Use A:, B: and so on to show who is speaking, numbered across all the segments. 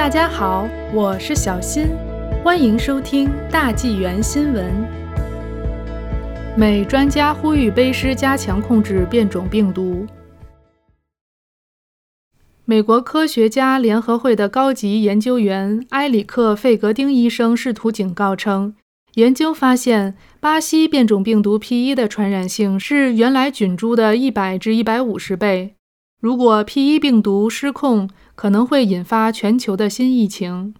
A: 大家好，我是小新，欢迎收听大纪元新闻。美专家呼吁卑诗加强控制变种病毒。美国科学家联合会的高级研究员埃里克·费格丁医生试图警告称，研究发现巴西变种病毒 P1 的传染性是原来菌株的一百至一百五十倍。如果 P1 病毒失控，可能会引发全球的新疫情。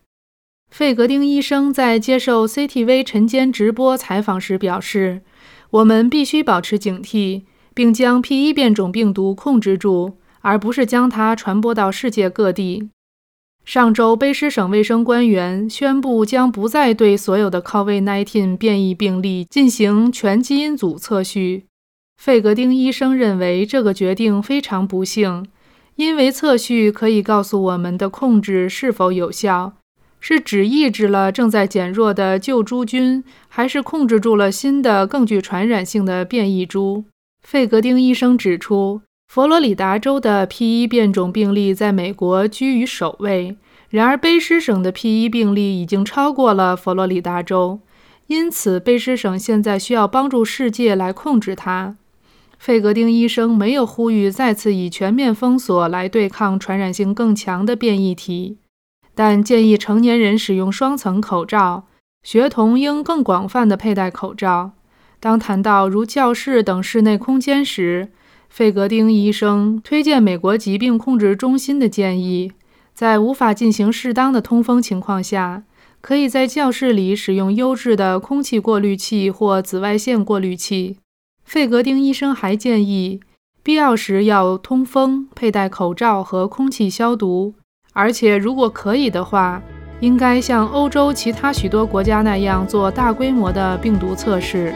A: 费格丁医生在接受 CTV 晨间直播采访时表示：“我们必须保持警惕，并将 P1 变种病毒控制住，而不是将它传播到世界各地。”上周，卑诗省卫生官员宣布将不再对所有的 COVID-19 变异病例进行全基因组测序。费格丁医生认为这个决定非常不幸，因为测序可以告诉我们的控制是否有效，是只抑制了正在减弱的旧株菌，还是控制住了新的更具传染性的变异株。费格丁医生指出，佛罗里达州的 P1 变种病例在美国居于首位，然而卑诗省的 P1 病例已经超过了佛罗里达州，因此卑诗省现在需要帮助世界来控制它。费格丁医生没有呼吁再次以全面封锁来对抗传染性更强的变异体，但建议成年人使用双层口罩，学童应更广泛地佩戴口罩。当谈到如教室等室内空间时，费格丁医生推荐美国疾病控制中心的建议：在无法进行适当的通风情况下，可以在教室里使用优质的空气过滤器或紫外线过滤器。费格丁医生还建议，必要时要通风、佩戴口罩和空气消毒，而且如果可以的话，应该像欧洲其他许多国家那样做大规模的病毒测试。